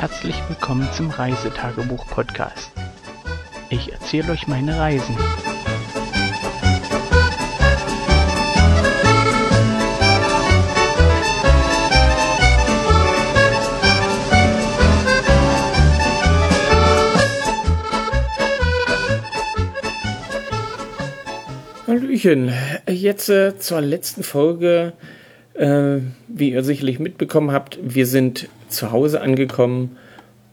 Herzlich willkommen zum Reisetagebuch-Podcast. Ich erzähle euch meine Reisen. Hallöchen, jetzt äh, zur letzten Folge. Äh, wie ihr sicherlich mitbekommen habt, wir sind zu Hause angekommen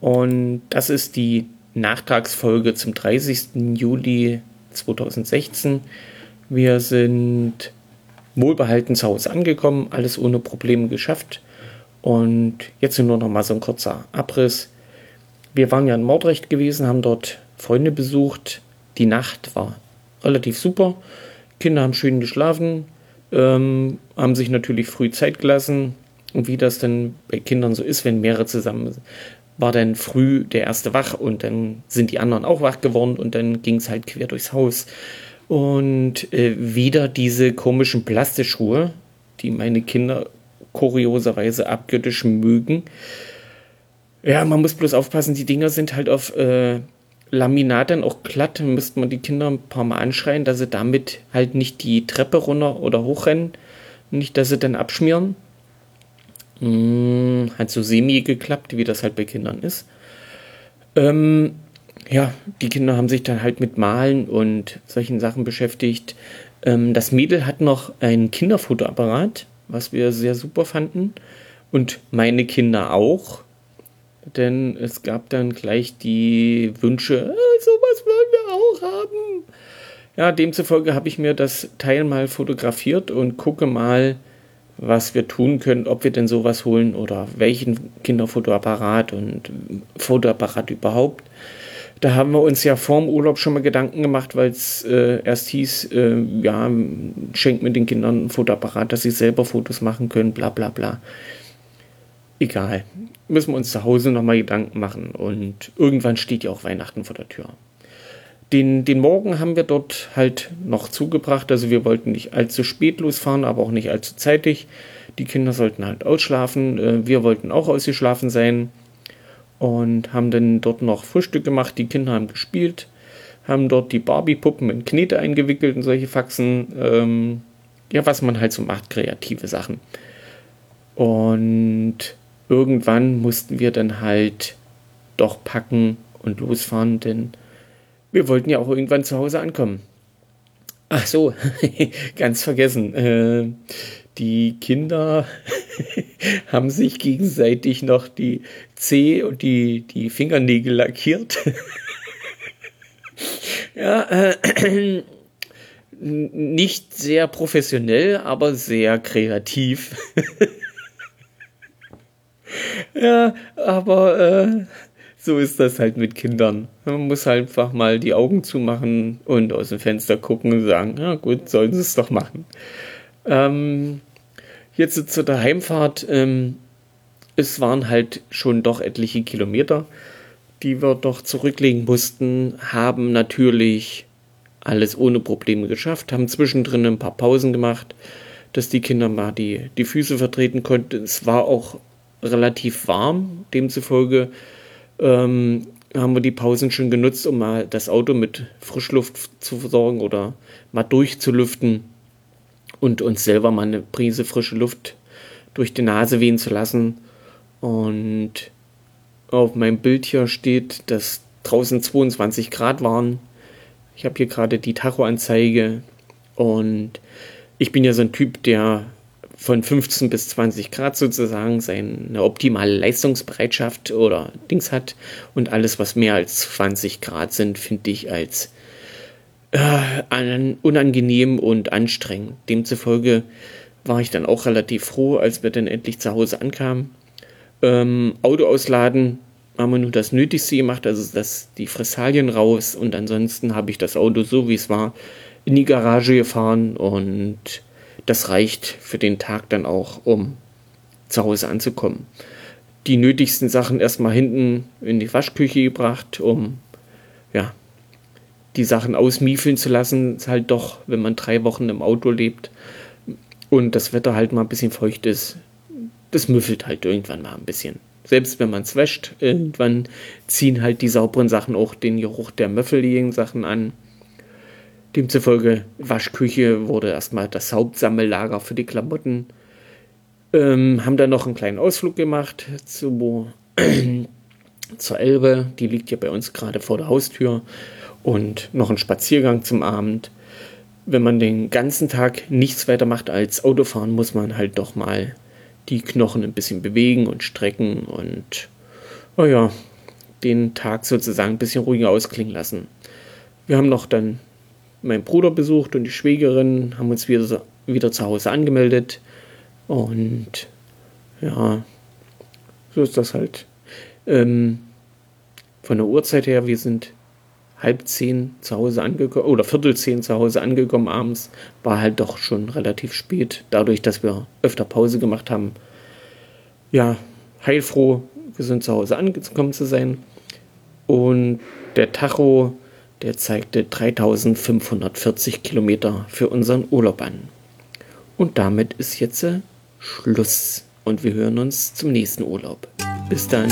und das ist die Nachtragsfolge zum 30. Juli 2016. Wir sind wohlbehalten zu Hause angekommen, alles ohne Probleme geschafft. Und jetzt nur noch mal so ein kurzer Abriss. Wir waren ja in Mordrecht gewesen, haben dort Freunde besucht. Die Nacht war relativ super. Kinder haben schön geschlafen, ähm, haben sich natürlich früh Zeit gelassen. Und wie das dann bei Kindern so ist, wenn mehrere zusammen sind, war dann früh der erste wach und dann sind die anderen auch wach geworden und dann ging es halt quer durchs Haus. Und äh, wieder diese komischen Plastikschuhe, die meine Kinder kurioserweise abgöttisch mögen. Ja, man muss bloß aufpassen, die Dinger sind halt auf äh, Laminat dann auch glatt, müsste man die Kinder ein paar Mal anschreien, dass sie damit halt nicht die Treppe runter oder hochrennen, nicht, dass sie dann abschmieren. Hm, hat so semi geklappt, wie das halt bei Kindern ist. Ähm, ja, die Kinder haben sich dann halt mit Malen und solchen Sachen beschäftigt. Ähm, das Mädel hat noch einen Kinderfotoapparat, was wir sehr super fanden. Und meine Kinder auch denn es gab dann gleich die Wünsche, äh, sowas wollen wir auch haben. Ja, demzufolge habe ich mir das Teil mal fotografiert und gucke mal, was wir tun können, ob wir denn sowas holen oder welchen Kinderfotoapparat und Fotoapparat überhaupt. Da haben wir uns ja vorm Urlaub schon mal Gedanken gemacht, weil es äh, erst hieß, äh, ja, schenkt mir den Kindern ein Fotoapparat, dass sie selber Fotos machen können, bla bla bla. Egal müssen wir uns zu Hause nochmal Gedanken machen. Und irgendwann steht ja auch Weihnachten vor der Tür. Den, den Morgen haben wir dort halt noch zugebracht. Also wir wollten nicht allzu spät losfahren, aber auch nicht allzu zeitig. Die Kinder sollten halt ausschlafen. Äh, wir wollten auch ausgeschlafen sein. Und haben dann dort noch Frühstück gemacht. Die Kinder haben gespielt. Haben dort die Barbie-Puppen in Knete eingewickelt und solche Faxen. Ähm, ja, was man halt so macht, kreative Sachen. Und irgendwann mussten wir dann halt doch packen und losfahren, denn wir wollten ja auch irgendwann zu Hause ankommen. Ach so, ganz vergessen. Äh, die Kinder haben sich gegenseitig noch die Zeh und die, die Fingernägel lackiert. ja, äh, nicht sehr professionell, aber sehr kreativ. Ja, aber äh, so ist das halt mit Kindern. Man muss halt einfach mal die Augen zumachen und aus dem Fenster gucken und sagen, ja gut, sollen sie es doch machen. Ähm, jetzt zu der Heimfahrt. Ähm, es waren halt schon doch etliche Kilometer, die wir doch zurücklegen mussten, haben natürlich alles ohne Probleme geschafft, haben zwischendrin ein paar Pausen gemacht, dass die Kinder mal die, die Füße vertreten konnten. Es war auch relativ warm. Demzufolge ähm, haben wir die Pausen schon genutzt, um mal das Auto mit Frischluft zu versorgen oder mal durchzulüften und uns selber mal eine Prise frische Luft durch die Nase wehen zu lassen. Und auf meinem Bild hier steht, dass draußen 22 Grad waren. Ich habe hier gerade die Tachoanzeige und ich bin ja so ein Typ, der von 15 bis 20 Grad sozusagen seine optimale Leistungsbereitschaft oder Dings hat und alles, was mehr als 20 Grad sind, finde ich als äh, unangenehm und anstrengend. Demzufolge war ich dann auch relativ froh, als wir dann endlich zu Hause ankamen. Ähm, Auto ausladen haben wir nur das Nötigste gemacht, also das, die Fressalien raus und ansonsten habe ich das Auto so wie es war in die Garage gefahren und das reicht für den Tag dann auch, um zu Hause anzukommen. Die nötigsten Sachen erstmal hinten in die Waschküche gebracht, um ja, die Sachen ausmiefeln zu lassen. Ist halt doch, wenn man drei Wochen im Auto lebt und das Wetter halt mal ein bisschen feucht ist, das müffelt halt irgendwann mal ein bisschen. selbst wenn man es wäscht, irgendwann ziehen halt die sauberen Sachen auch den Geruch der möffeligen Sachen an. Demzufolge, Waschküche wurde erstmal das Hauptsammellager für die Klamotten. Ähm, haben dann noch einen kleinen Ausflug gemacht zu, zur Elbe, die liegt ja bei uns gerade vor der Haustür. Und noch einen Spaziergang zum Abend. Wenn man den ganzen Tag nichts weiter macht als Autofahren, muss man halt doch mal die Knochen ein bisschen bewegen und strecken und, oh ja, den Tag sozusagen ein bisschen ruhiger ausklingen lassen. Wir haben noch dann meinen Bruder besucht und die Schwägerin, haben uns wieder, wieder zu Hause angemeldet und ja, so ist das halt. Ähm, von der Uhrzeit her, wir sind halb zehn zu Hause angekommen oder viertel zehn zu Hause angekommen abends, war halt doch schon relativ spät, dadurch, dass wir öfter Pause gemacht haben. Ja, heilfroh, wir sind zu Hause angekommen zu sein. Und der Tacho, der zeigte 3540 Kilometer für unseren Urlaub an. Und damit ist jetzt Schluss. Und wir hören uns zum nächsten Urlaub. Bis dann.